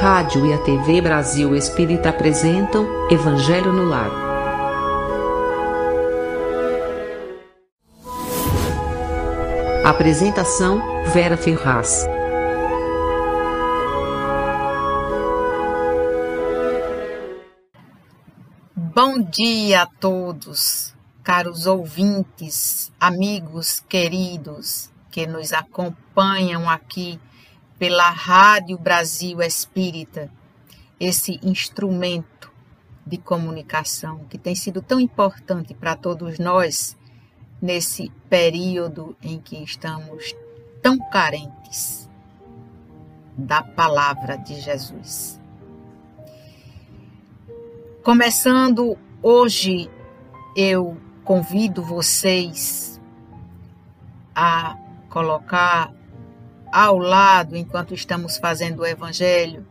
rádio e a TV Brasil Espírita apresentam Evangelho no Lar. Apresentação Vera Ferraz. Bom dia a todos, caros ouvintes, amigos queridos que nos acompanham aqui pela Rádio Brasil Espírita, esse instrumento de comunicação que tem sido tão importante para todos nós nesse período em que estamos tão carentes da palavra de Jesus. Começando hoje, eu convido vocês a colocar ao lado, enquanto estamos fazendo o evangelho,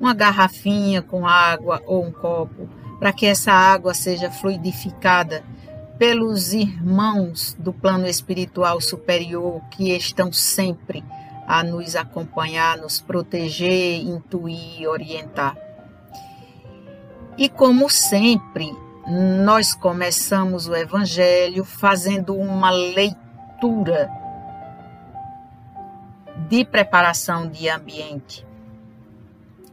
uma garrafinha com água ou um copo, para que essa água seja fluidificada pelos irmãos do plano espiritual superior que estão sempre a nos acompanhar, nos proteger, intuir, orientar. E como sempre, nós começamos o Evangelho fazendo uma leitura de preparação de ambiente.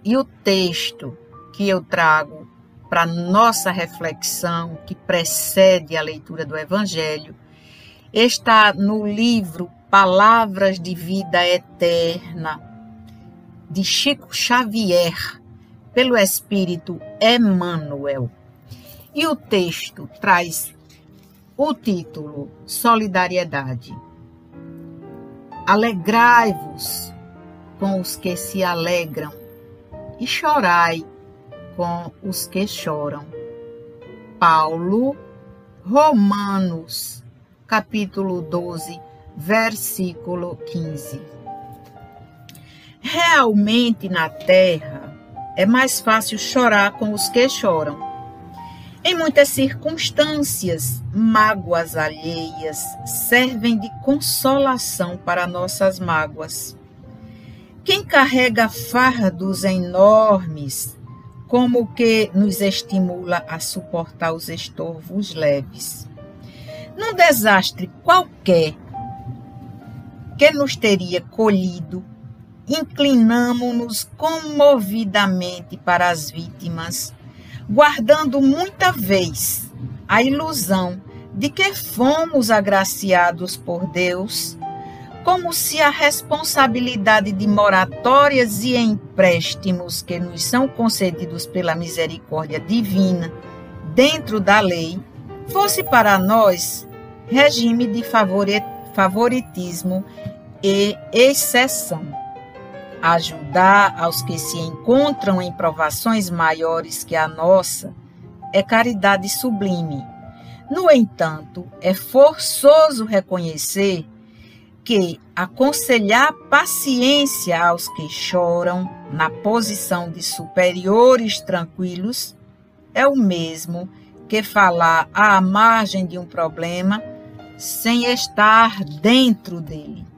E o texto que eu trago para nossa reflexão, que precede a leitura do Evangelho, está no livro Palavras de Vida Eterna, de Chico Xavier, pelo Espírito Emmanuel. E o texto traz o título Solidariedade. Alegrai-vos com os que se alegram e chorai com os que choram. Paulo, Romanos, capítulo 12, versículo 15. Realmente na terra é mais fácil chorar com os que choram em muitas circunstâncias, mágoas alheias servem de consolação para nossas mágoas. Quem carrega fardos enormes, como que nos estimula a suportar os estorvos leves. Num desastre qualquer que nos teria colhido, inclinamo-nos comovidamente para as vítimas guardando muita vez a ilusão de que fomos agraciados por Deus, como se a responsabilidade de moratórias e empréstimos que nos são concedidos pela misericórdia divina dentro da lei fosse para nós regime de favoritismo e exceção ajudar aos que se encontram em provações maiores que a nossa é caridade sublime. No entanto, é forçoso reconhecer que aconselhar paciência aos que choram na posição de superiores tranquilos é o mesmo que falar à margem de um problema sem estar dentro dele.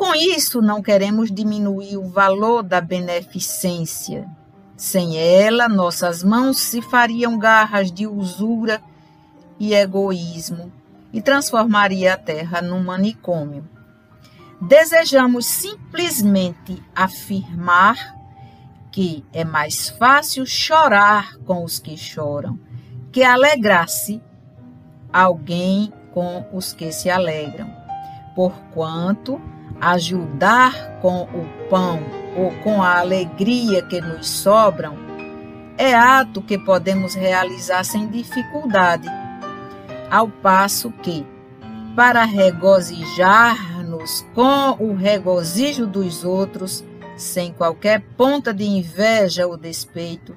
Com isso, não queremos diminuir o valor da beneficência. Sem ela, nossas mãos se fariam garras de usura e egoísmo e transformaria a terra num manicômio. Desejamos simplesmente afirmar que é mais fácil chorar com os que choram que alegrar-se alguém com os que se alegram, porquanto ajudar com o pão ou com a alegria que nos sobram, é ato que podemos realizar sem dificuldade, ao passo que, para regozijar-nos com o regozijo dos outros, sem qualquer ponta de inveja ou despeito,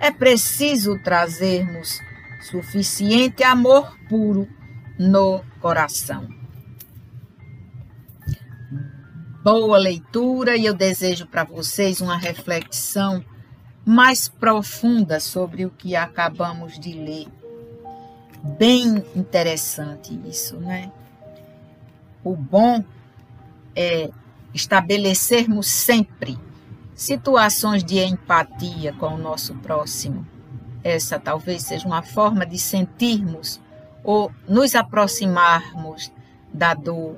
é preciso trazermos suficiente amor puro no coração boa leitura e eu desejo para vocês uma reflexão mais profunda sobre o que acabamos de ler. Bem interessante isso, né? O bom é estabelecermos sempre situações de empatia com o nosso próximo. Essa talvez seja uma forma de sentirmos ou nos aproximarmos da dor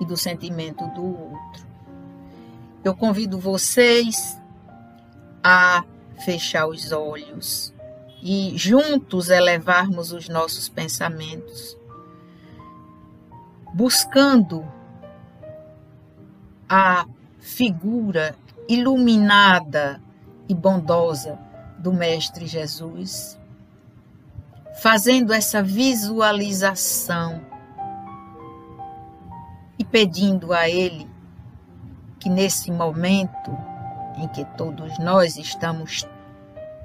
e do sentimento do outro. Eu convido vocês a fechar os olhos e juntos elevarmos os nossos pensamentos, buscando a figura iluminada e bondosa do Mestre Jesus, fazendo essa visualização e pedindo a Ele que nesse momento em que todos nós estamos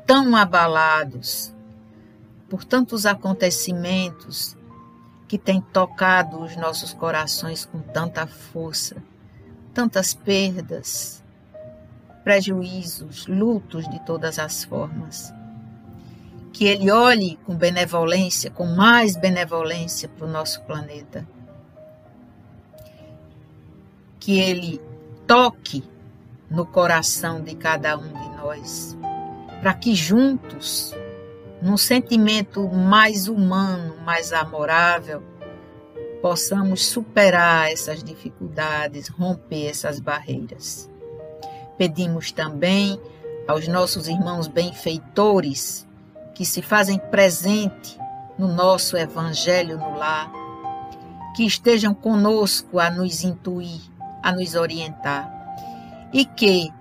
tão abalados por tantos acontecimentos que têm tocado os nossos corações com tanta força, tantas perdas, prejuízos, lutos de todas as formas. Que Ele olhe com benevolência, com mais benevolência para o nosso planeta. Que Ele toque no coração de cada um de nós para que juntos, num sentimento mais humano, mais amorável, possamos superar essas dificuldades, romper essas barreiras. Pedimos também aos nossos irmãos benfeitores que se fazem presente no nosso evangelho no lar, que estejam conosco a nos intuir, a nos orientar. E que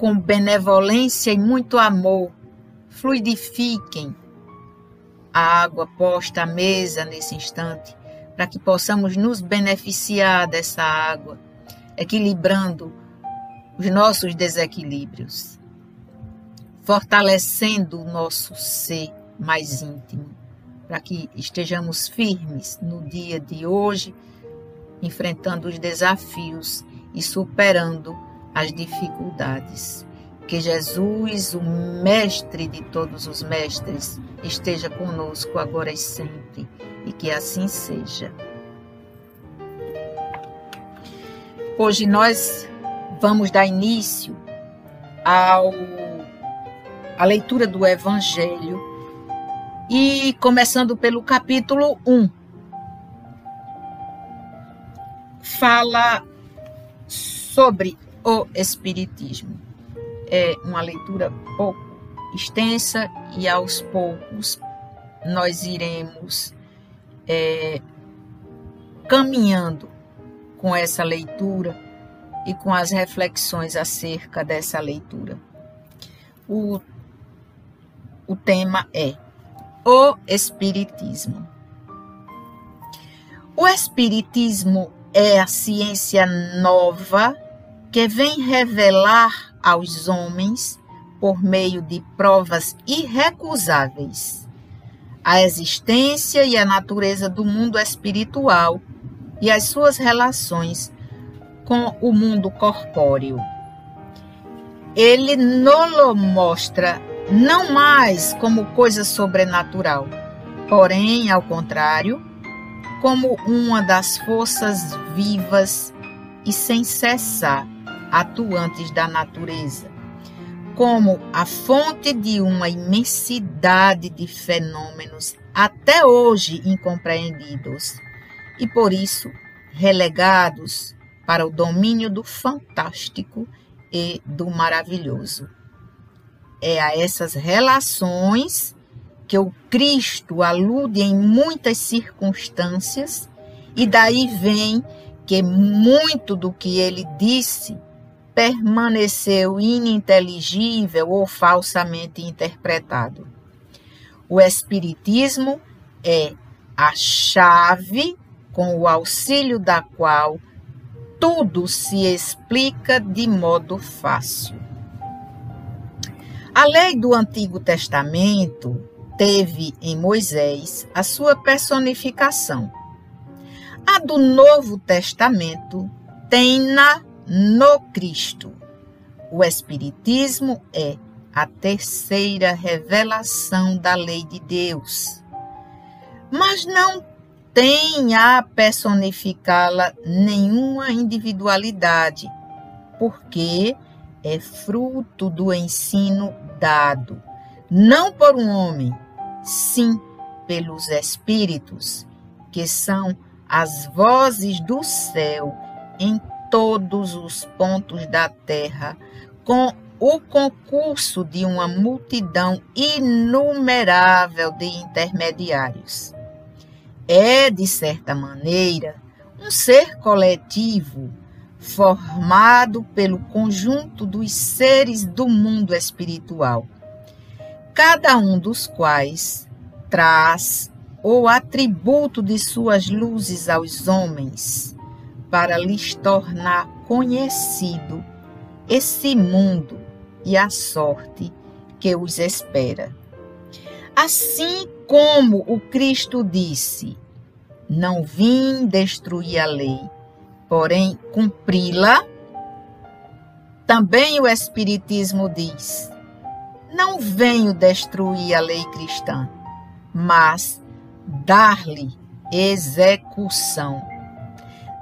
com benevolência e muito amor, fluidifiquem a água posta à mesa nesse instante, para que possamos nos beneficiar dessa água, equilibrando os nossos desequilíbrios, fortalecendo o nosso ser mais íntimo, para que estejamos firmes no dia de hoje, enfrentando os desafios e superando as dificuldades. Que Jesus, o Mestre de todos os mestres, esteja conosco agora e sempre, e que assim seja. Hoje nós vamos dar início ao leitura do Evangelho e começando pelo capítulo 1. Fala sobre o Espiritismo. É uma leitura pouco extensa e aos poucos nós iremos é, caminhando com essa leitura e com as reflexões acerca dessa leitura. O, o tema é o Espiritismo. O Espiritismo é a ciência nova que vem revelar aos homens, por meio de provas irrecusáveis, a existência e a natureza do mundo espiritual e as suas relações com o mundo corpóreo. Ele nolo mostra não mais como coisa sobrenatural, porém, ao contrário, como uma das forças vivas e sem cessar atuantes da natureza, como a fonte de uma imensidade de fenômenos até hoje incompreendidos e por isso relegados para o domínio do fantástico e do maravilhoso. É a essas relações que o Cristo alude em muitas circunstâncias, e daí vem que muito do que ele disse permaneceu ininteligível ou falsamente interpretado. O Espiritismo é a chave com o auxílio da qual tudo se explica de modo fácil. A lei do Antigo Testamento teve em Moisés a sua personificação. A do Novo Testamento tem-na no Cristo. O Espiritismo é a terceira revelação da lei de Deus, mas não tem a personificá-la nenhuma individualidade, porque é fruto do ensino dado, não por um homem, sim pelos Espíritos, que são as vozes do céu em todos os pontos da terra, com o concurso de uma multidão inumerável de intermediários. É, de certa maneira, um ser coletivo formado pelo conjunto dos seres do mundo espiritual, cada um dos quais traz o atributo de suas luzes aos homens, para lhes tornar conhecido esse mundo e a sorte que os espera. Assim como o Cristo disse: Não vim destruir a lei, porém cumpri-la. Também o Espiritismo diz: Não venho destruir a lei cristã, mas dar-lhe execução.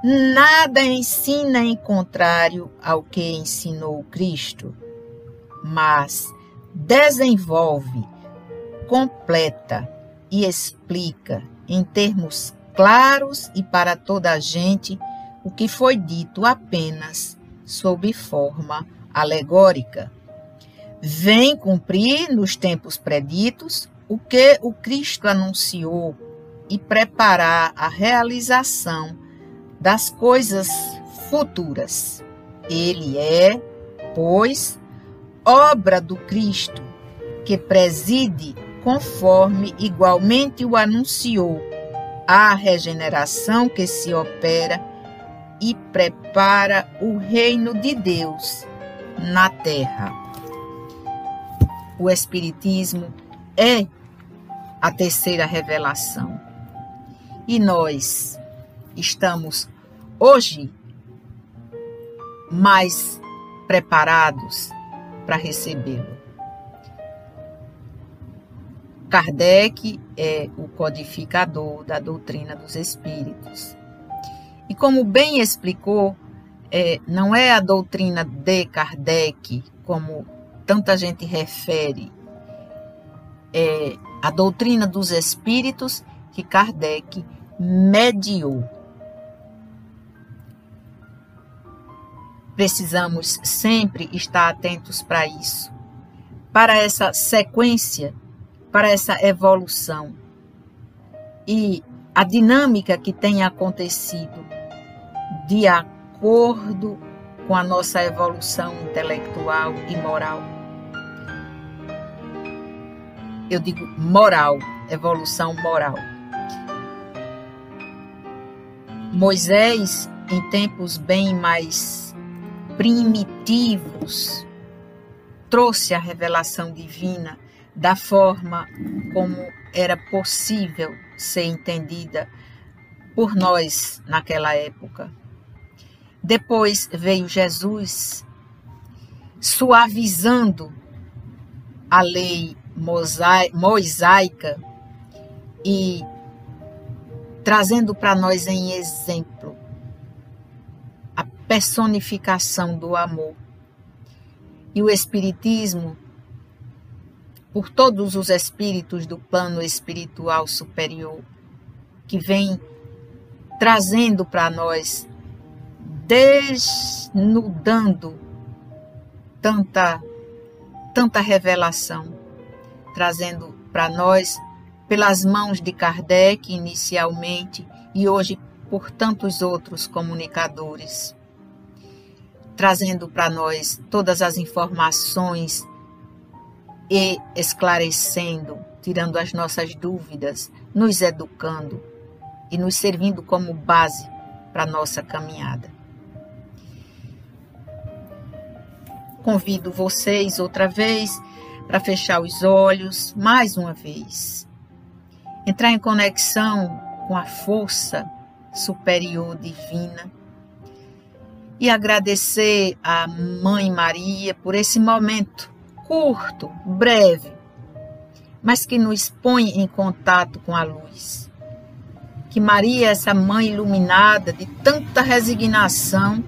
Nada ensina em contrário ao que ensinou Cristo, mas desenvolve, completa e explica em termos claros e para toda a gente o que foi dito apenas sob forma alegórica. Vem cumprir nos tempos preditos o que o Cristo anunciou e preparar a realização das coisas futuras. Ele é, pois, obra do Cristo, que preside, conforme igualmente o anunciou, a regeneração que se opera e prepara o reino de Deus na terra. O Espiritismo é a terceira revelação. E nós estamos hoje mais preparados para recebê-lo. Kardec é o codificador da doutrina dos espíritos. E como bem explicou, é, não é a doutrina de Kardec, como tanta gente refere, é a doutrina dos espíritos que Kardec mediou. Precisamos sempre estar atentos para isso, para essa sequência, para essa evolução e a dinâmica que tem acontecido de acordo com a nossa evolução intelectual e moral. Eu digo moral, evolução moral. Moisés, em tempos bem mais primitivos, trouxe a revelação divina da forma como era possível ser entendida por nós naquela época. Depois veio Jesus suavizando a lei mosaica e trazendo para nós em exemplo personificação do amor. E o Espiritismo, por todos os espíritos do plano espiritual superior, que vem trazendo para nós, desnudando tanta, tanta revelação, trazendo para nós, pelas mãos de Kardec inicialmente e hoje por tantos outros comunicadores trazendo para nós todas as informações e esclarecendo, tirando as nossas dúvidas, nos educando e nos servindo como base para nossa caminhada. Convido vocês outra vez para fechar os olhos mais uma vez. Entrar em conexão com a força superior divina e agradecer a Mãe Maria por esse momento curto, breve, mas que nos põe em contato com a luz. Que Maria, essa mãe iluminada de tanta resignação,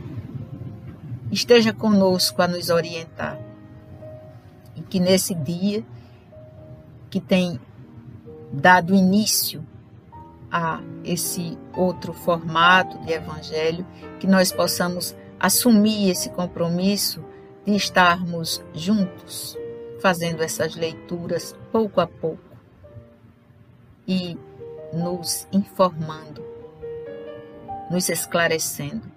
esteja conosco a nos orientar. Que nesse dia que tem dado início a esse outro formato de evangelho, que nós possamos assumir esse compromisso de estarmos juntos, fazendo essas leituras pouco a pouco e nos informando, nos esclarecendo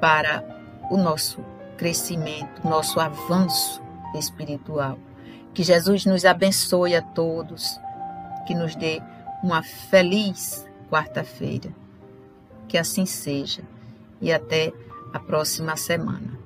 para o nosso crescimento, nosso avanço espiritual. Que Jesus nos abençoe a todos, que nos dê uma feliz quarta-feira. Que assim seja. E até a próxima semana.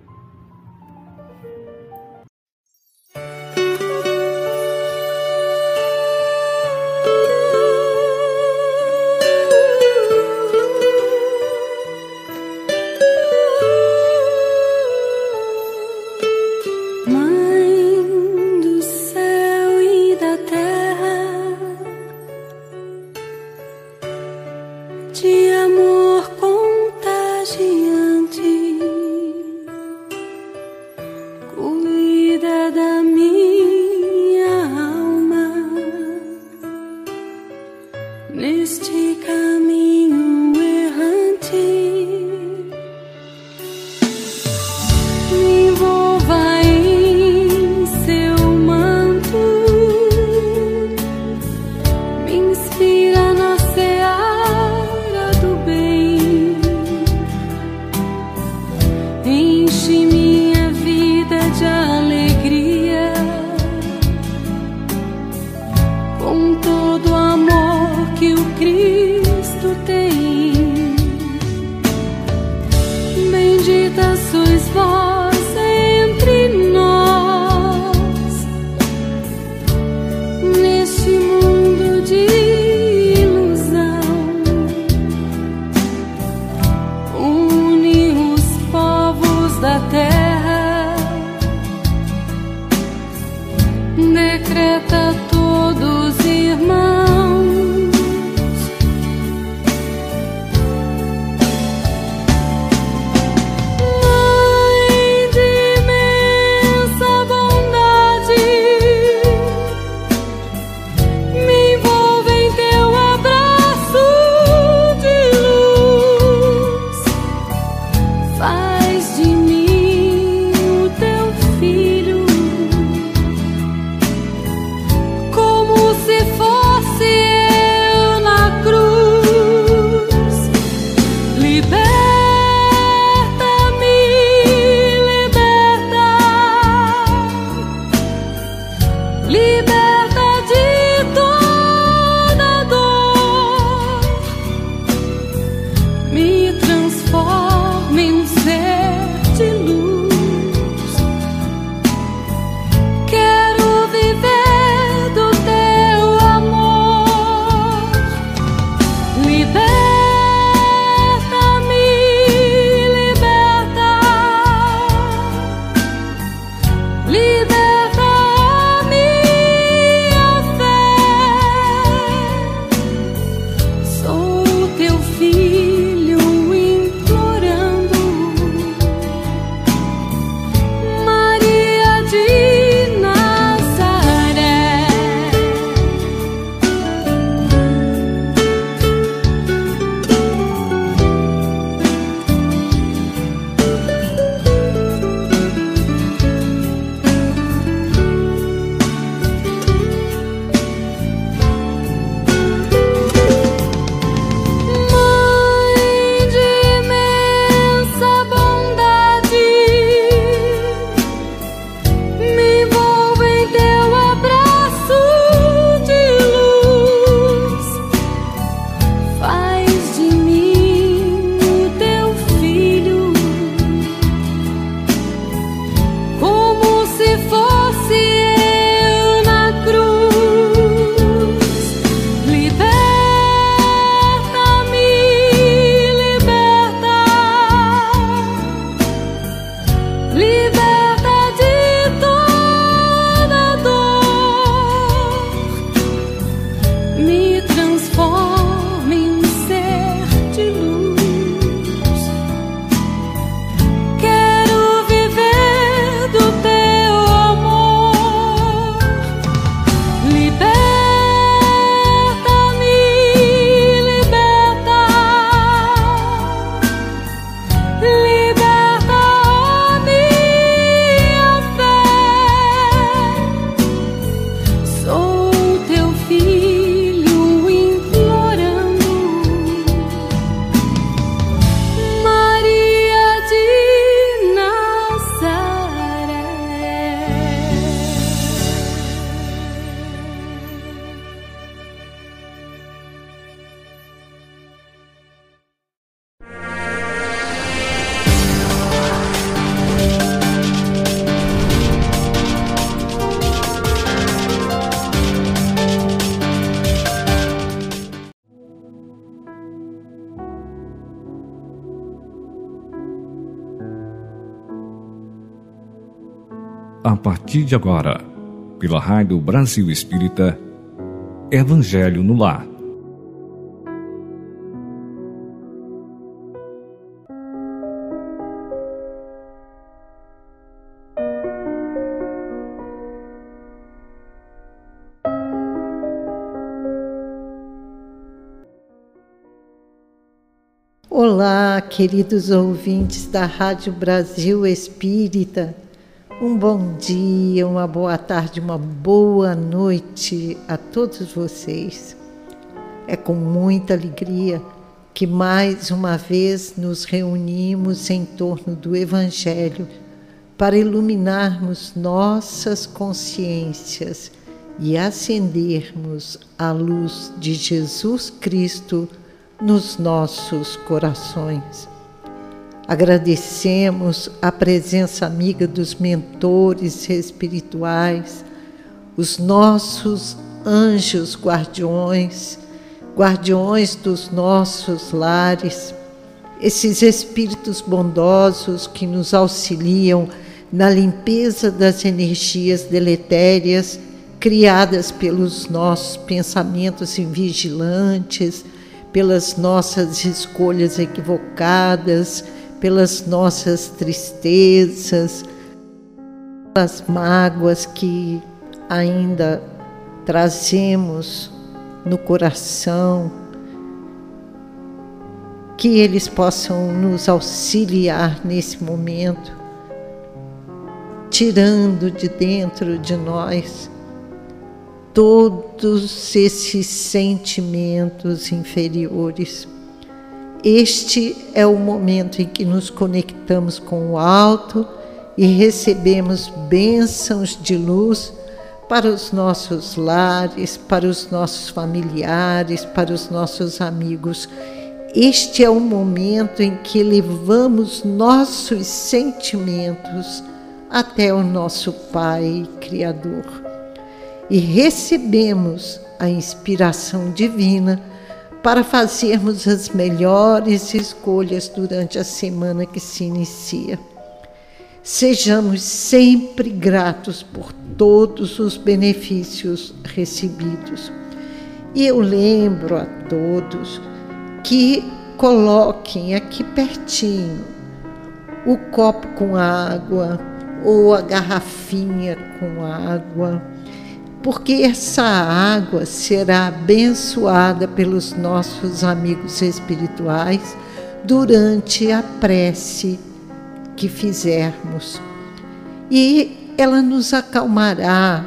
bendita sois vós. A partir de agora, pela Rádio Brasil Espírita, Evangelho no Lar. Olá, queridos ouvintes da Rádio Brasil Espírita. Um bom dia, uma boa tarde, uma boa noite a todos vocês. É com muita alegria que mais uma vez nos reunimos em torno do Evangelho para iluminarmos nossas consciências e acendermos a luz de Jesus Cristo nos nossos corações. Agradecemos a presença amiga dos mentores espirituais, os nossos anjos guardiões, guardiões dos nossos lares, esses espíritos bondosos que nos auxiliam na limpeza das energias deletérias criadas pelos nossos pensamentos invigilantes, pelas nossas escolhas equivocadas, pelas nossas tristezas, pelas mágoas que ainda trazemos no coração, que eles possam nos auxiliar nesse momento, tirando de dentro de nós todos esses sentimentos inferiores. Este é o momento em que nos conectamos com o alto e recebemos bênçãos de luz para os nossos lares, para os nossos familiares, para os nossos amigos. Este é o momento em que levamos nossos sentimentos até o nosso Pai Criador e recebemos a inspiração divina para fazermos as melhores escolhas durante a semana que se inicia. Sejamos sempre gratos por todos os benefícios recebidos. E eu lembro a todos que coloquem aqui pertinho o copo com água ou a garrafinha com água porque essa água será abençoada pelos nossos amigos espirituais durante a prece que fizermos. E ela nos acalmará,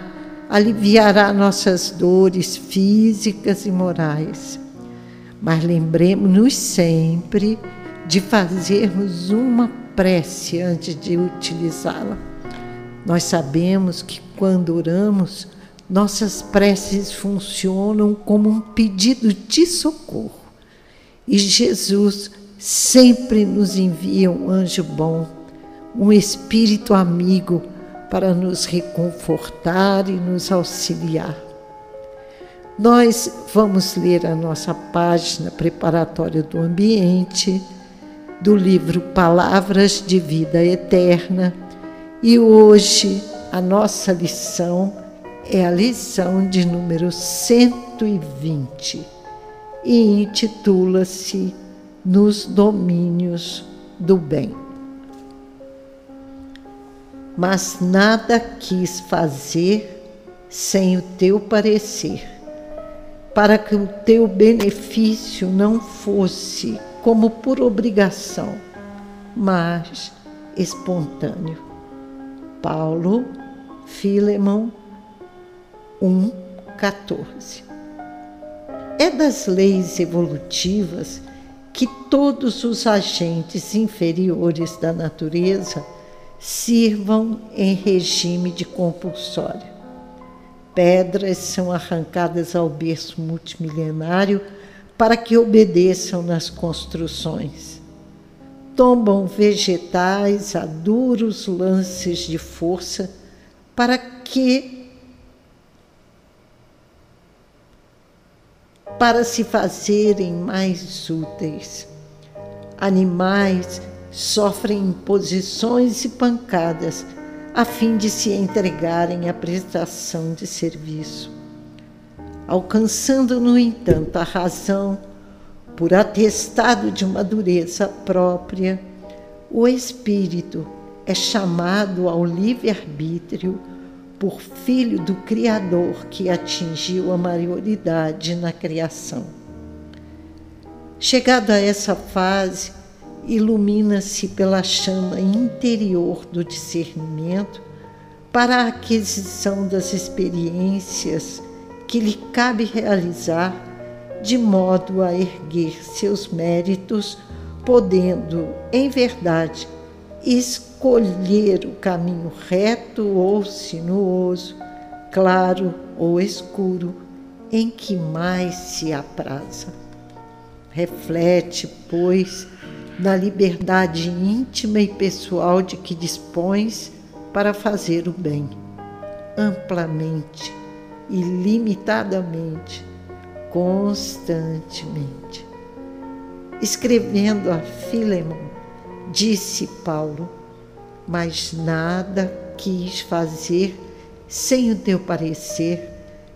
aliviará nossas dores físicas e morais. Mas lembremos-nos sempre de fazermos uma prece antes de utilizá-la. Nós sabemos que quando oramos, nossas preces funcionam como um pedido de socorro. E Jesus sempre nos envia um anjo bom, um espírito amigo para nos reconfortar e nos auxiliar. Nós vamos ler a nossa página preparatória do ambiente do livro Palavras de Vida Eterna e hoje a nossa lição é a lição de número 120 e intitula-se Nos Domínios do Bem. Mas nada quis fazer sem o teu parecer, para que o teu benefício não fosse como por obrigação, mas espontâneo. Paulo Filemon 1:14. É das leis evolutivas que todos os agentes inferiores da natureza sirvam em regime de compulsório. Pedras são arrancadas ao berço multimilenário para que obedeçam nas construções. Tombam vegetais a duros lances de força para que para se fazerem mais úteis. Animais sofrem imposições e pancadas a fim de se entregarem à prestação de serviço. Alcançando, no entanto, a razão por atestado de uma dureza própria, o espírito é chamado ao livre-arbítrio por filho do Criador que atingiu a maioridade na criação. Chegado a essa fase, ilumina-se pela chama interior do discernimento para a aquisição das experiências que lhe cabe realizar, de modo a erguer seus méritos, podendo, em verdade, escolher o caminho reto ou sinuoso, claro ou escuro, em que mais se apraza. Reflete, pois, na liberdade íntima e pessoal de que dispões para fazer o bem, amplamente, ilimitadamente, constantemente. Escrevendo a Filemon, disse Paulo, mas nada quis fazer sem o teu parecer,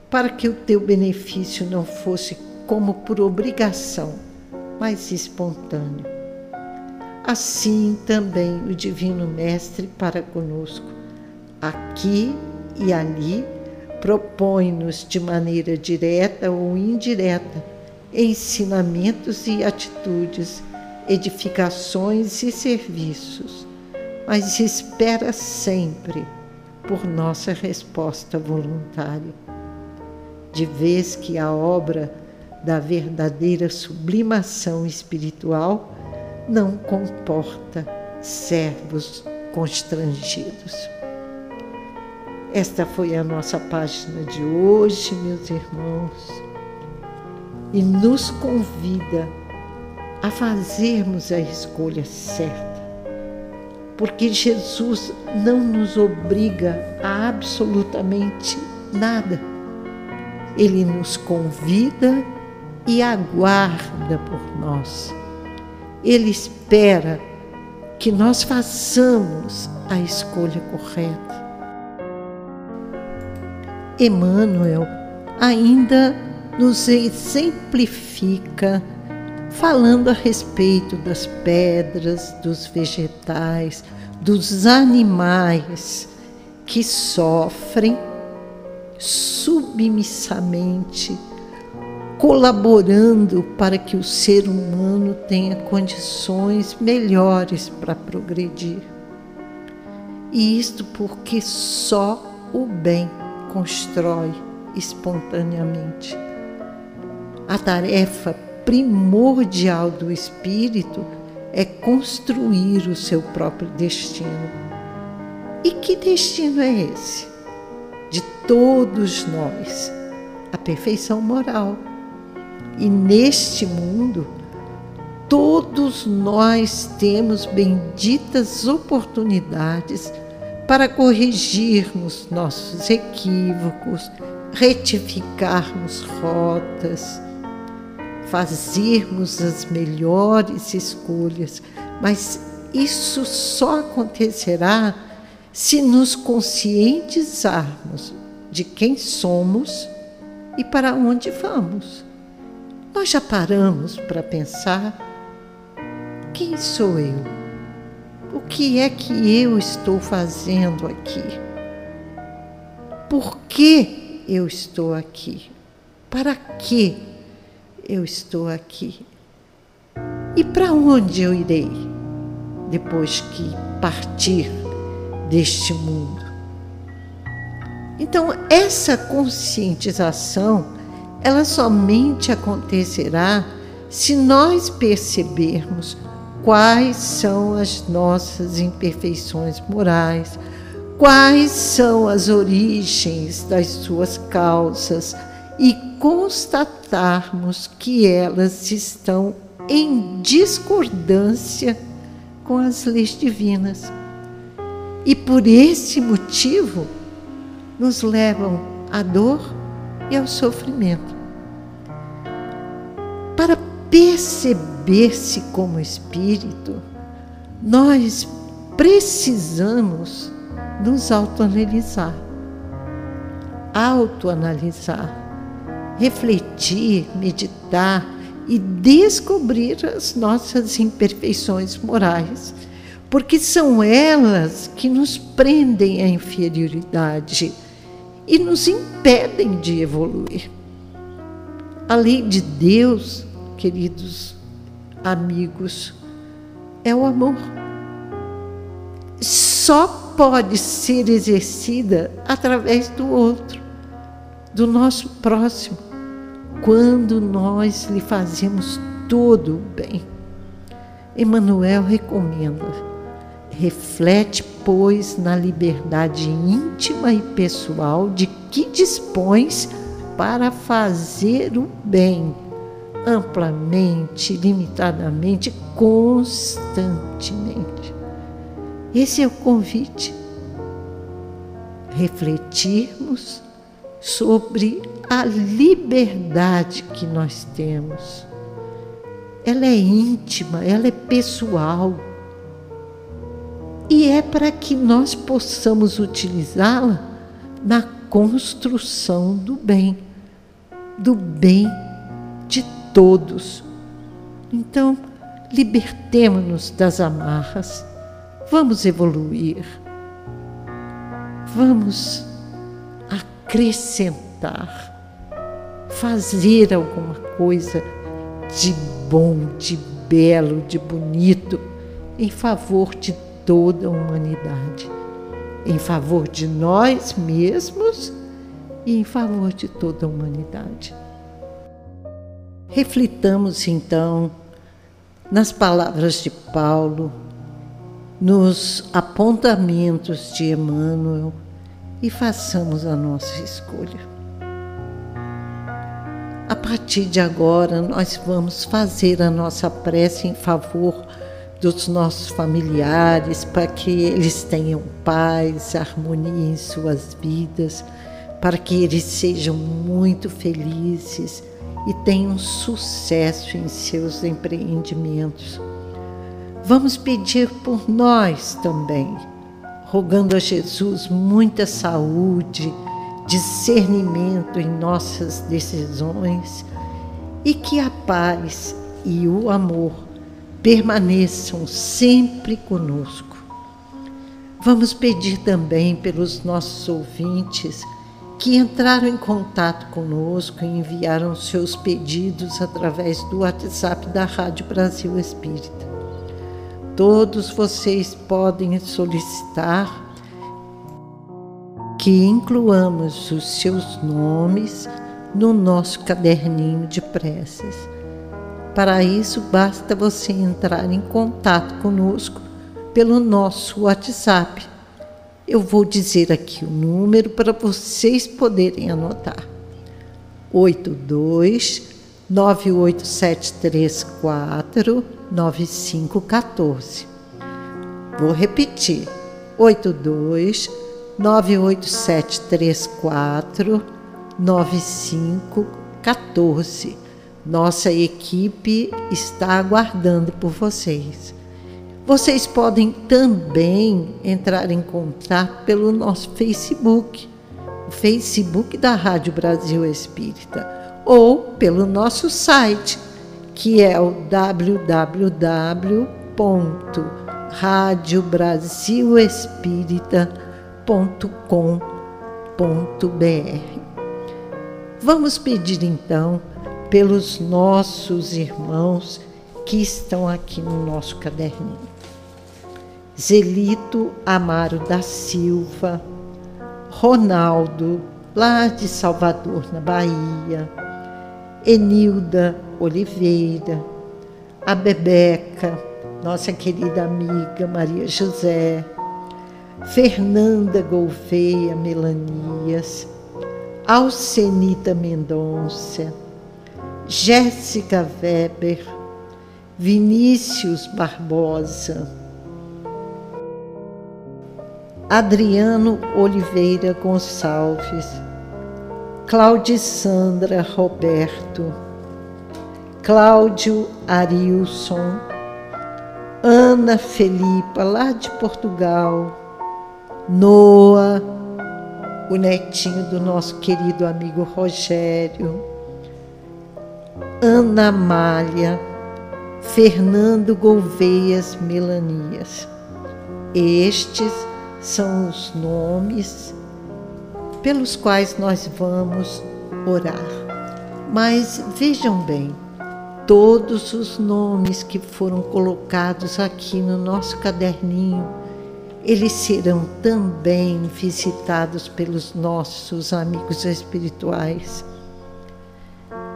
para que o teu benefício não fosse como por obrigação, mas espontâneo. Assim também o Divino Mestre para conosco, aqui e ali, propõe-nos de maneira direta ou indireta ensinamentos e atitudes edificações e serviços, mas espera sempre por nossa resposta voluntária. De vez que a obra da verdadeira sublimação espiritual não comporta servos constrangidos. Esta foi a nossa página de hoje, meus irmãos, e nos convida a fazermos a escolha certa. Porque Jesus não nos obriga a absolutamente nada. Ele nos convida e aguarda por nós. Ele espera que nós façamos a escolha correta. Emmanuel ainda nos exemplifica falando a respeito das pedras, dos vegetais, dos animais que sofrem submissamente, colaborando para que o ser humano tenha condições melhores para progredir. E isto porque só o bem constrói espontaneamente. A tarefa primordial do espírito é construir o seu próprio destino. E que destino é esse? De todos nós, a perfeição moral. E neste mundo, todos nós temos benditas oportunidades para corrigirmos nossos equívocos, retificarmos rotas, fazermos as melhores escolhas, mas isso só acontecerá se nos conscientizarmos de quem somos e para onde vamos. Nós já paramos para pensar: quem sou eu? O que é que eu estou fazendo aqui? Por que eu estou aqui? Para que eu estou aqui. E para onde eu irei depois que partir deste mundo? Então, essa conscientização, ela somente acontecerá se nós percebermos quais são as nossas imperfeições morais, quais são as origens das suas causas e constatarmos que elas estão em discordância com as leis divinas. E por esse motivo nos levam à dor e ao sofrimento. Para perceber-se como espírito, nós precisamos nos autoanalisar. Autoanalisar. Refletir, meditar e descobrir as nossas imperfeições morais, porque são elas que nos prendem à inferioridade e nos impedem de evoluir. A lei de Deus, queridos amigos, é o amor. Só pode ser exercida através do outro, do nosso próximo, quando nós lhe fazemos todo o bem. Emmanuel recomenda: reflete, pois, na liberdade íntima e pessoal de que dispões para fazer o bem amplamente, limitadamente, constantemente. Esse é o convite. Refletirmos sobre a liberdade que nós temos. Ela é íntima, ela é pessoal. E é para que nós possamos utilizá-la na construção do bem, do bem de todos. Então, libertemo-nos das amarras, vamos evoluir, vamos acrescentar, fazer alguma coisa de bom, de belo, de bonito em favor de toda a humanidade, em favor de nós mesmos e em favor de toda a humanidade. Reflitamos então nas palavras de Paulo, nos apontamentos de Emmanuel e façamos a nossa escolha. A partir de agora, nós vamos fazer a nossa prece em favor dos nossos familiares, para que eles tenham paz, harmonia em suas vidas, para que eles sejam muito felizes e tenham sucesso em seus empreendimentos. Vamos pedir por nós também, rogando a Jesus muita saúde, discernimento em nossas decisões e que a paz e o amor permaneçam sempre conosco. Vamos pedir também pelos nossos ouvintes que entraram em contato conosco e enviaram seus pedidos através do WhatsApp da Rádio Brasil Espírita. Todos vocês podem solicitar que incluamos os seus nomes no nosso caderninho de preces. Para isso, basta você entrar em contato conosco pelo nosso WhatsApp eu vou dizer aqui o número para vocês poderem anotar. 82 98734 9514. Vou repetir. 82 98734 9514. Nossa equipe está aguardando por vocês. Vocês podem também entrar em contato pelo nosso Facebook, o Facebook da Rádio Brasil Espírita, ou pelo nosso site, que é o www.radiobrasilespírita.com.br. Vamos pedir então pelos nossos irmãos que estão aqui no nosso caderninho. Zelito Amaro da Silva, Ronaldo, lá de Salvador, na Bahia, Enilda Oliveira, a Bebeca, nossa querida amiga Maria José, Fernanda Gouveia Melanias, Alcenita Mendonça, Jéssica Weber, Vinícius Barbosa, Adriano Oliveira Gonçalves, Claudissandra Roberto, Cláudio Arilson, Ana Felipa, lá de Portugal, Noah, o netinho do nosso querido amigo Rogério, Ana Malha, Fernando Gouveias Melanias. Estes são os nomes pelos quais nós vamos orar. Mas vejam bem, todos os nomes que foram colocados aqui no nosso caderninho, eles serão também visitados pelos nossos amigos espirituais.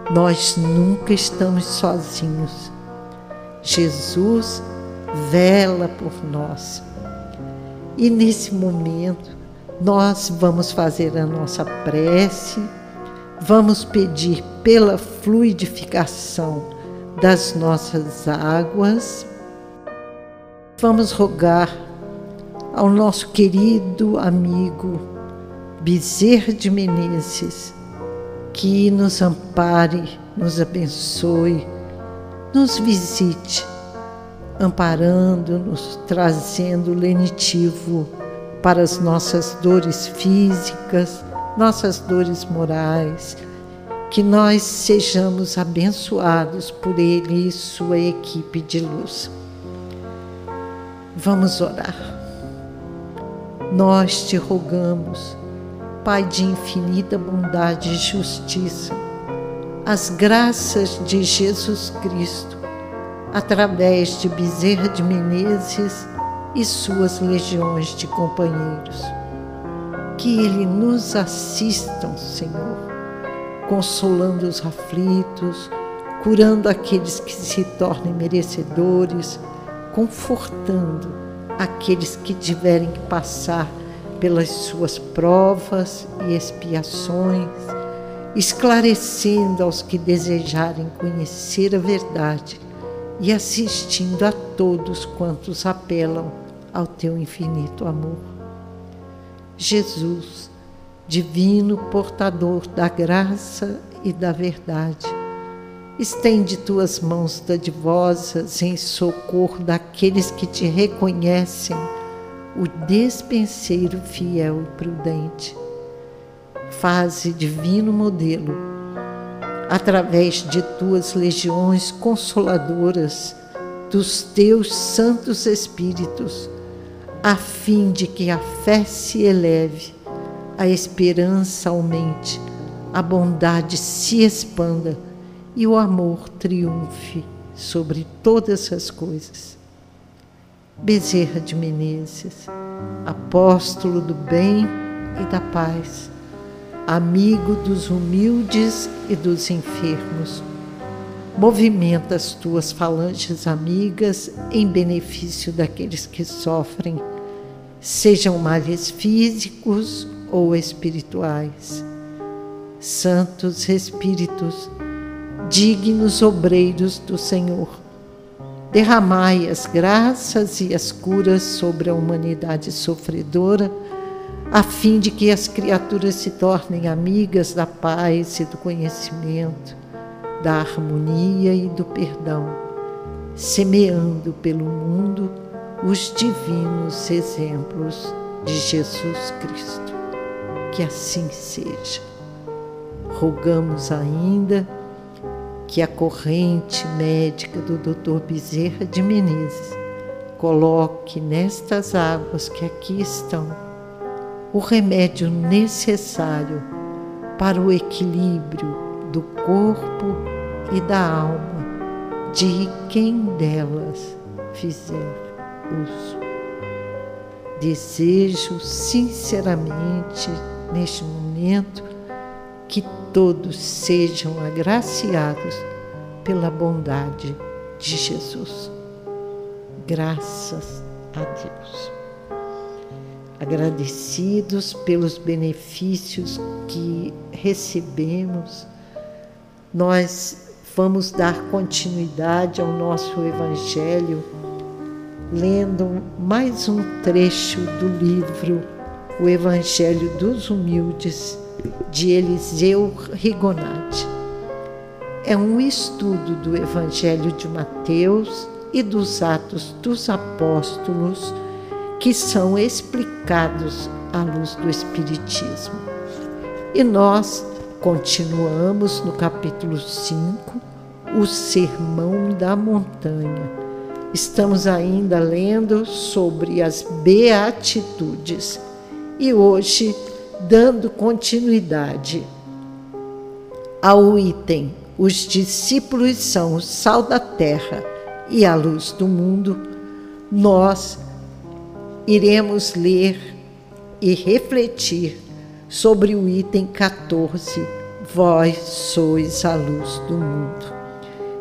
Nós nunca estamos sozinhos. Jesus vela por nós. E nesse momento, nós vamos fazer a nossa prece, vamos pedir pela fluidificação das nossas águas, vamos rogar ao nosso querido amigo Bezerra de Menezes que nos ampare, nos abençoe, nos visite amparando-nos, trazendo lenitivo para as nossas dores físicas, nossas dores morais, que nós sejamos abençoados por Ele e sua equipe de luz. Vamos orar. Nós te rogamos, Pai de infinita bondade e justiça, as graças de Jesus Cristo através de Bezerra de Menezes e suas legiões de companheiros. Que Ele nos assistam, Senhor, consolando os aflitos, curando aqueles que se tornem merecedores, confortando aqueles que tiverem que passar pelas suas provas e expiações, esclarecendo aos que desejarem conhecer a verdade e assistindo a todos quantos apelam ao teu infinito amor. Jesus, divino portador da graça e da verdade, estende tuas mãos dadivosas em socorro daqueles que te reconhecem, o despenseiro fiel e prudente. Faze divino modelo através de tuas legiões consoladoras, dos teus santos espíritos, a fim de que a fé se eleve, a esperança aumente, a bondade se expanda e o amor triunfe sobre todas as coisas. Bezerra de Menezes, apóstolo do bem e da paz, amigo dos humildes e dos enfermos. Movimenta as tuas falanges amigas em benefício daqueles que sofrem, sejam males físicos ou espirituais. Santos Espíritos, dignos obreiros do Senhor, derramai as graças e as curas sobre a humanidade sofredora a fim de que as criaturas se tornem amigas da paz e do conhecimento, da harmonia e do perdão, semeando pelo mundo os divinos exemplos de Jesus Cristo. Que assim seja. Rogamos ainda que a corrente médica do Dr. Bezerra de Menezes coloque nestas águas que aqui estão o remédio necessário para o equilíbrio do corpo e da alma de quem delas fizer uso. Desejo sinceramente neste momento que todos sejam agraciados pela bondade de Jesus. Graças a Deus agradecidos pelos benefícios que recebemos, nós vamos dar continuidade ao nosso Evangelho, lendo mais um trecho do livro O Evangelho dos Humildes, de Eliseu Rigonati. É um estudo do Evangelho de Mateus e dos Atos dos Apóstolos que são explicados à luz do Espiritismo. E nós continuamos no capítulo 5, o Sermão da Montanha. Estamos ainda lendo sobre as beatitudes e hoje dando continuidade ao item Os discípulos são o sal da terra e a luz do mundo, nós iremos ler e refletir sobre o item 14, Vós sois a luz do mundo.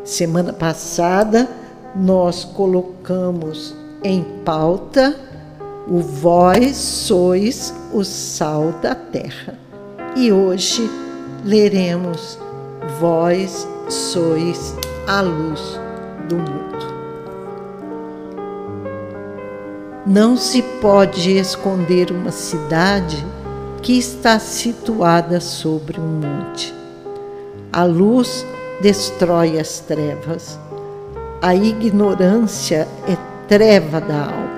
Semana passada, nós colocamos em pauta o Vós sois o sal da terra. E hoje leremos Vós sois a luz do mundo. Não se pode esconder uma cidade que está situada sobre um monte. A luz destrói as trevas. A ignorância é treva da alma.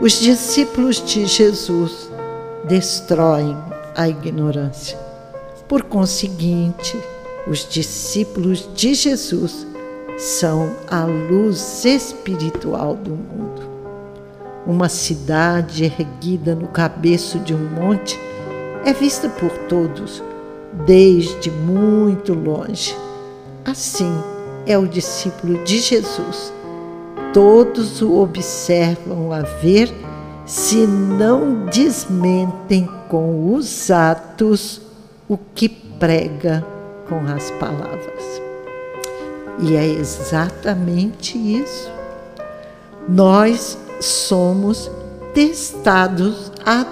Os discípulos de Jesus destroem a ignorância. Por conseguinte, os discípulos de Jesus são a luz espiritual do mundo uma cidade erguida no cabeço de um monte, é vista por todos, desde muito longe. Assim é o discípulo de Jesus. Todos o observam a ver se não desmentem com os atos o que prega com as palavras. E é exatamente isso. Nós somos testados a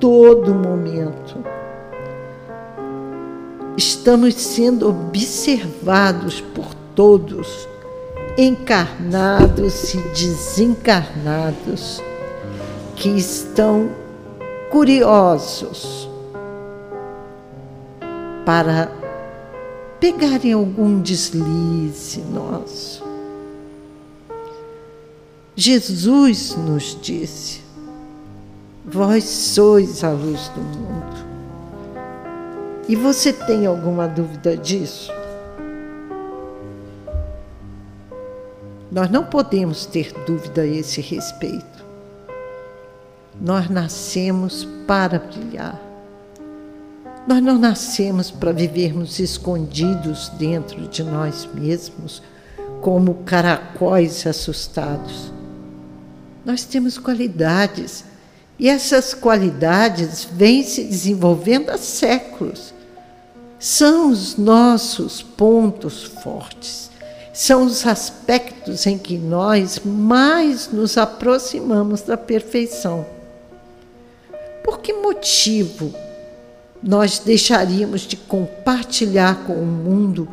todo momento. Estamos sendo observados por todos, encarnados e desencarnados, que estão curiosos para pegarem algum deslize nosso Jesus nos disse: Vós sois a luz do mundo. E você tem alguma dúvida disso? Nós não podemos ter dúvida a esse respeito. Nós nascemos para brilhar. Nós não nascemos para vivermos escondidos dentro de nós mesmos, como caracóis assustados. Nós temos qualidades e essas qualidades vêm se desenvolvendo há séculos. São os nossos pontos fortes, são os aspectos em que nós mais nos aproximamos da perfeição. Por que motivo nós deixaríamos de compartilhar com o mundo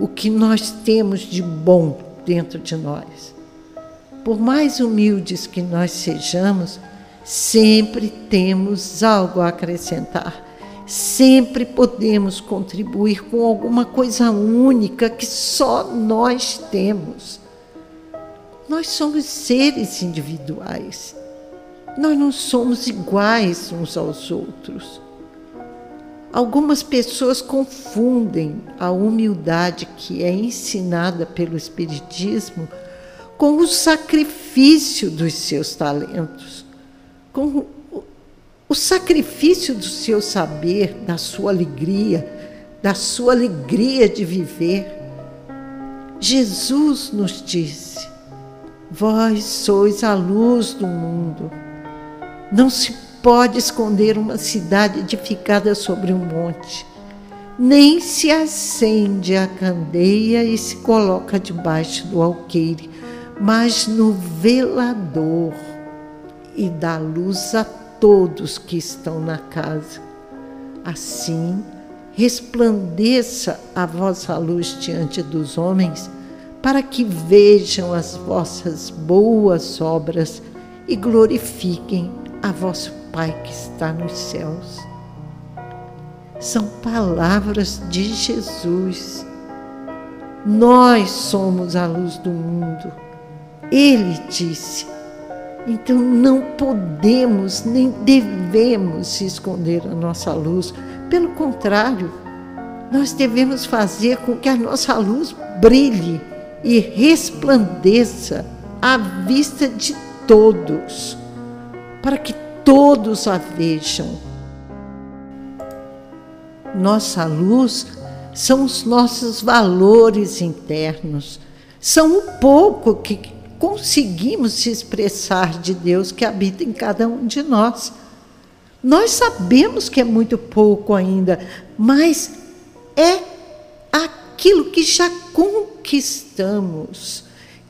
o que nós temos de bom dentro de nós? por mais humildes que nós sejamos, sempre temos algo a acrescentar. Sempre podemos contribuir com alguma coisa única que só nós temos. Nós somos seres individuais. Nós não somos iguais uns aos outros. Algumas pessoas confundem a humildade que é ensinada pelo Espiritismo com o sacrifício dos seus talentos, com o sacrifício do seu saber, da sua alegria, da sua alegria de viver. Jesus nos disse: Vós sois a luz do mundo. Não se pode esconder uma cidade edificada sobre um monte, nem se acende a candeia e se coloca debaixo do alqueire mas no velador e dá luz a todos que estão na casa. Assim, resplandeça a vossa luz diante dos homens, para que vejam as vossas boas obras e glorifiquem a vosso Pai que está nos céus. São palavras de Jesus. Nós somos a luz do mundo ele disse: Então não podemos nem devemos esconder a nossa luz. Pelo contrário, nós devemos fazer com que a nossa luz brilhe e resplandeça à vista de todos, para que todos a vejam. Nossa luz são os nossos valores internos, são o pouco que conseguimos se expressar de Deus que habita em cada um de nós. Nós sabemos que é muito pouco ainda, mas é aquilo que já conquistamos,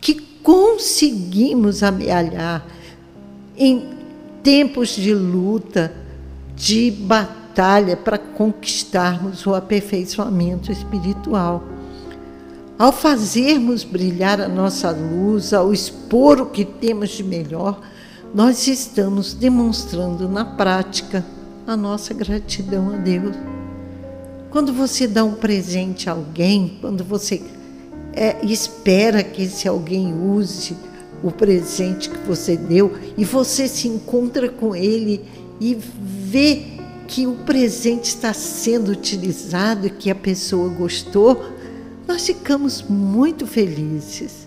que conseguimos amealhar em tempos de luta, de batalha para conquistarmos o aperfeiçoamento espiritual. Ao fazermos brilhar a nossa luz, ao expor o que temos de melhor, nós estamos demonstrando na prática a nossa gratidão a Deus. Quando você dá um presente a alguém, quando você é, espera que esse alguém use o presente que você deu e você se encontra com ele e vê que o presente está sendo utilizado que a pessoa gostou, nós ficamos muito felizes,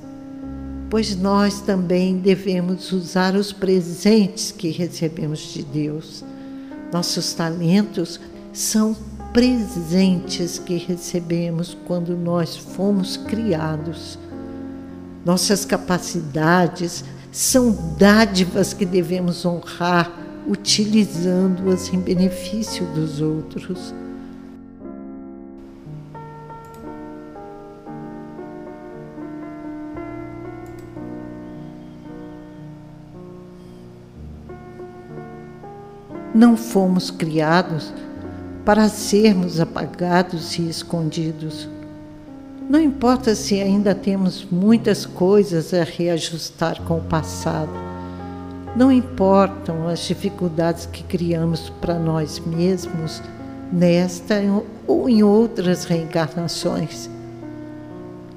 pois nós também devemos usar os presentes que recebemos de Deus. Nossos talentos são presentes que recebemos quando nós fomos criados. Nossas capacidades são dádivas que devemos honrar, utilizando-as em benefício dos outros. Não fomos criados para sermos apagados e escondidos. Não importa se ainda temos muitas coisas a reajustar com o passado. Não importam as dificuldades que criamos para nós mesmos nesta ou em outras reencarnações.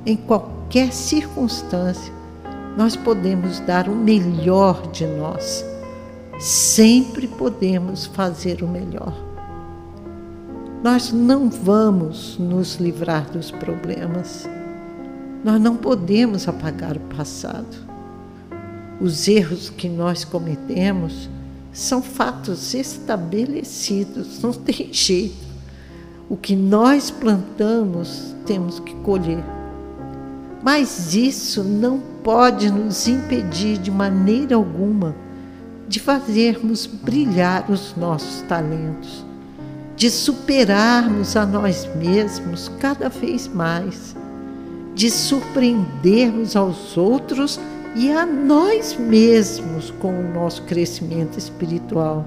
Em qualquer circunstância, nós podemos dar o melhor de nós sempre podemos fazer o melhor. Nós não vamos nos livrar dos problemas. Nós não podemos apagar o passado. Os erros que nós cometemos são fatos estabelecidos, não tem jeito. O que nós plantamos, temos que colher. Mas isso não pode nos impedir de maneira alguma de fazermos brilhar os nossos talentos, de superarmos a nós mesmos cada vez mais, de surpreendermos aos outros e a nós mesmos com o nosso crescimento espiritual.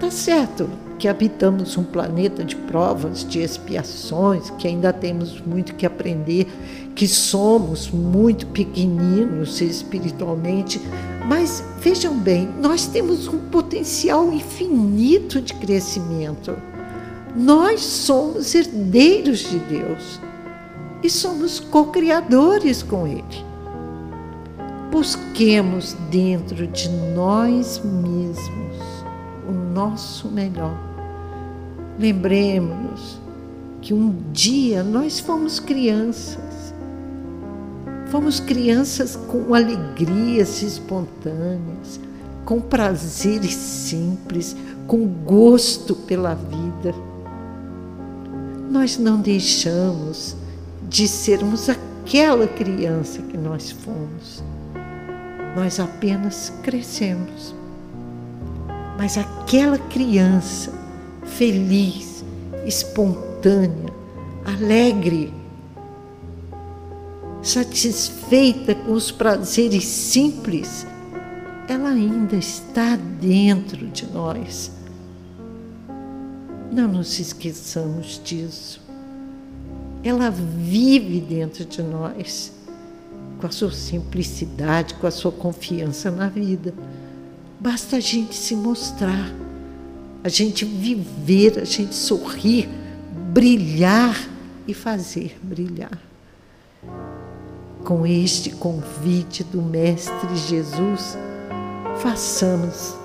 Tá certo que habitamos um planeta de provas, de expiações, que ainda temos muito que aprender, que somos muito pequeninos espiritualmente, mas vejam bem, nós temos um potencial infinito de crescimento. Nós somos herdeiros de Deus e somos co-criadores com Ele. Busquemos dentro de nós mesmos o nosso melhor. Lembremos-nos que um dia nós fomos crianças Fomos crianças com alegrias espontâneas, com prazeres simples, com gosto pela vida. Nós não deixamos de sermos aquela criança que nós fomos. Nós apenas crescemos. Mas aquela criança feliz, espontânea, alegre, satisfeita com os prazeres simples, ela ainda está dentro de nós. Não nos esqueçamos disso. Ela vive dentro de nós, com a sua simplicidade, com a sua confiança na vida. Basta a gente se mostrar, a gente viver, a gente sorrir, brilhar e fazer brilhar. Com este convite do Mestre Jesus, façamos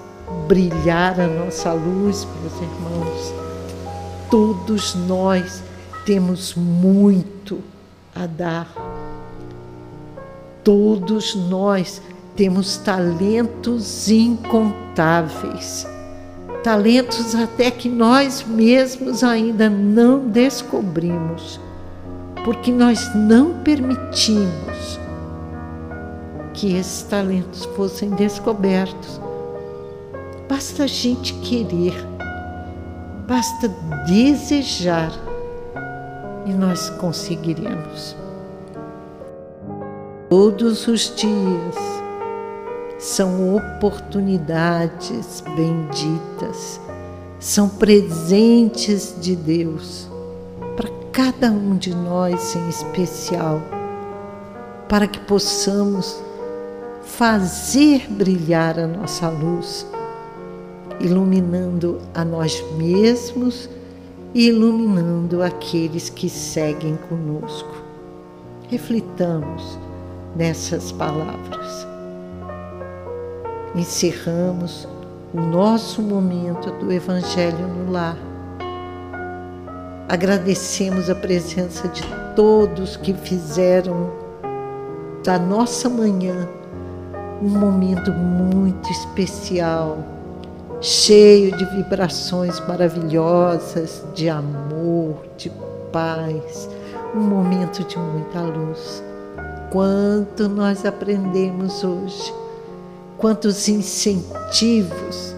brilhar a nossa luz, meus irmãos. Todos nós temos muito a dar. Todos nós temos talentos incontáveis, talentos até que nós mesmos ainda não descobrimos, porque nós não permitimos que esses talentos fossem descobertos. Basta a gente querer, basta desejar e nós conseguiremos. Todos os dias são oportunidades benditas, são presentes de Deus cada um de nós em especial, para que possamos fazer brilhar a nossa luz, iluminando a nós mesmos e iluminando aqueles que seguem conosco. Reflitamos nessas palavras. Encerramos o nosso momento do Evangelho no lar. Agradecemos a presença de todos que fizeram da nossa manhã um momento muito especial cheio de vibrações maravilhosas, de amor, de paz, um momento de muita luz. Quanto nós aprendemos hoje, quantos incentivos,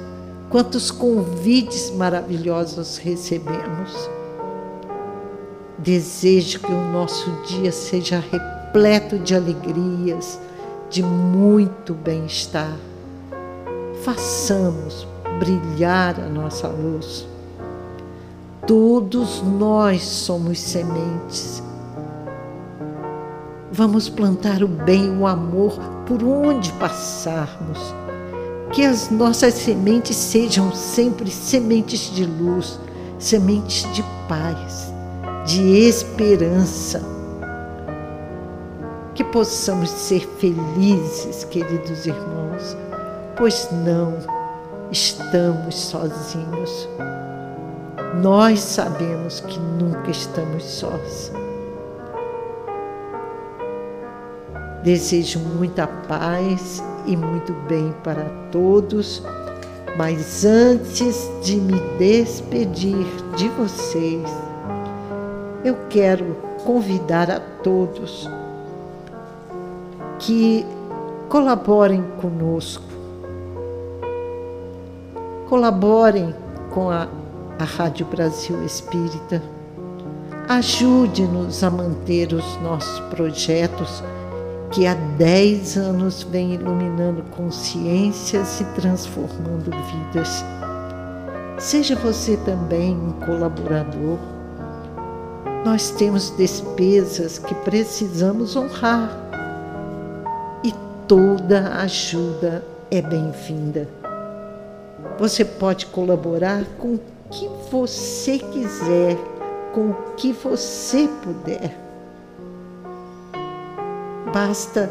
quantos convites maravilhosos recebemos. Desejo que o nosso dia seja repleto de alegrias, de muito bem-estar. Façamos brilhar a nossa luz. Todos nós somos sementes. Vamos plantar o bem, o amor por onde passarmos. Que as nossas sementes sejam sempre sementes de luz, sementes de paz, de esperança. Que possamos ser felizes, queridos irmãos, pois não estamos sozinhos. Nós sabemos que nunca estamos sós. Desejo muita paz e muito bem para todos, mas antes de me despedir de vocês, eu quero convidar a todos que colaborem conosco Colaborem com a, a Rádio Brasil Espírita. Ajude-nos a manter os nossos projetos que há 10 anos vem iluminando consciências e transformando vidas. Seja você também um colaborador. Nós temos despesas que precisamos honrar e toda ajuda é bem-vinda. Você pode colaborar com o que você quiser, com o que você puder. Basta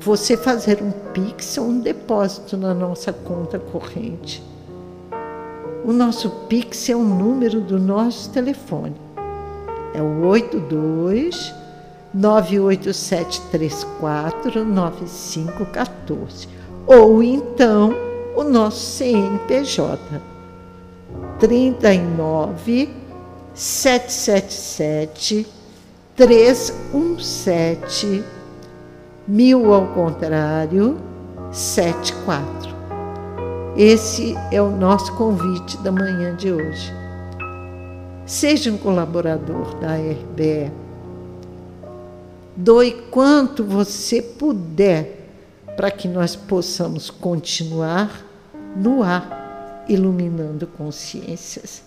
você fazer um Pix ou um depósito na nossa conta corrente. O nosso Pix é o número do nosso telefone. É o 82 98734 9514. Ou então o nosso CNPJ 39 777 317 mil ao contrário 74. Esse é o nosso convite da manhã de hoje. Seja um colaborador da RBE. Doe quanto você puder para que nós possamos continuar no ar, iluminando consciências.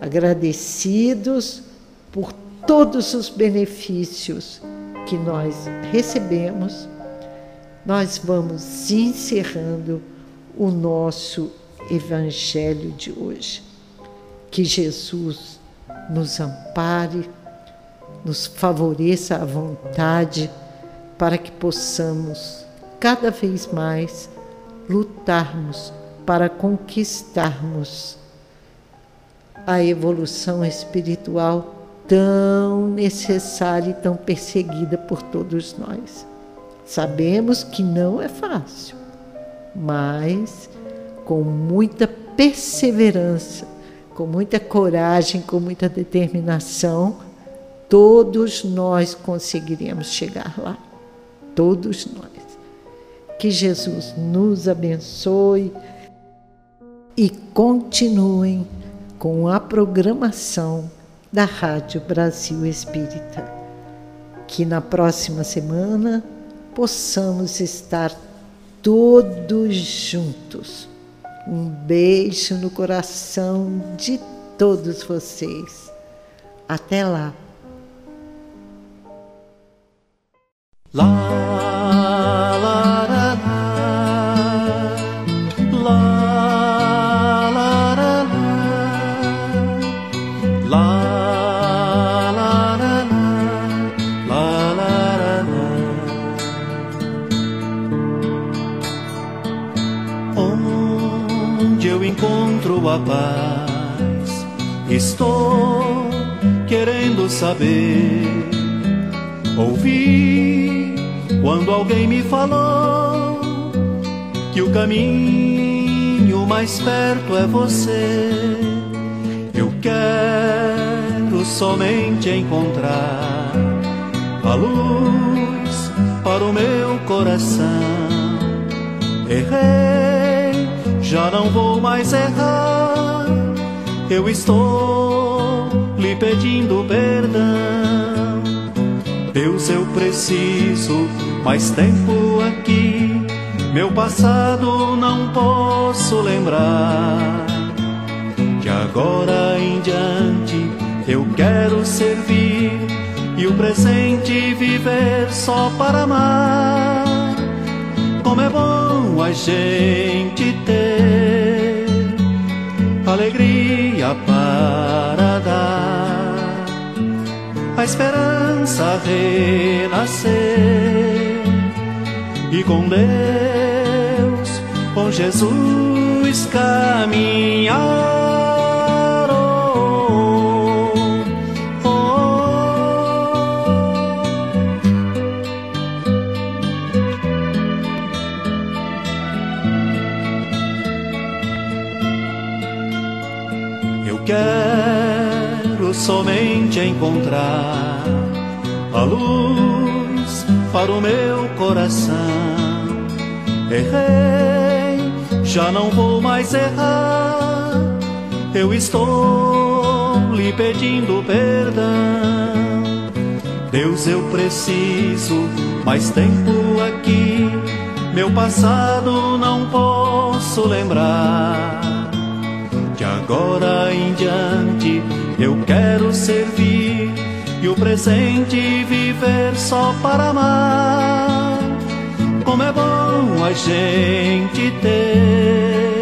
Agradecidos por todos os benefícios que nós recebemos, nós vamos encerrando o nosso Evangelho de hoje. Que Jesus nos ampare, nos favoreça a vontade para que possamos cada vez mais lutarmos para conquistarmos a evolução espiritual tão necessária e tão perseguida por todos nós. Sabemos que não é fácil, mas com muita perseverança, com muita coragem, com muita determinação, todos nós conseguiríamos chegar lá. Todos nós. Que Jesus nos abençoe e continuem com a programação da Rádio Brasil Espírita. Que na próxima semana possamos estar todos juntos. Um beijo no coração de todos vocês. Até lá. Lá. Saber. Ouvi quando alguém me falou que o caminho mais perto é você. Eu quero somente encontrar a luz para o meu coração. Errei, já não vou mais errar eu estou lhe pedindo perdão. Deus, eu preciso mais tempo aqui. Meu passado não posso lembrar. De agora em diante eu quero servir e o presente viver só para amar. Como é bom a gente ter alegria para dar, a esperança renascer e com Deus, com Jesus caminhar. Somente encontrar a luz para o meu coração. Errei, já não vou mais errar. Eu estou lhe pedindo perdão. Deus, eu preciso mais tempo aqui. Meu passado não posso lembrar. De agora em diante eu quero servir e o presente viver só para amar. Como é bom a gente ter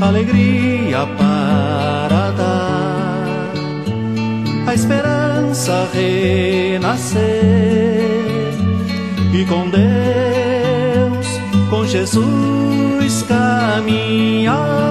alegria para dar, a esperança renascer e com Deus, com Jesus caminhar.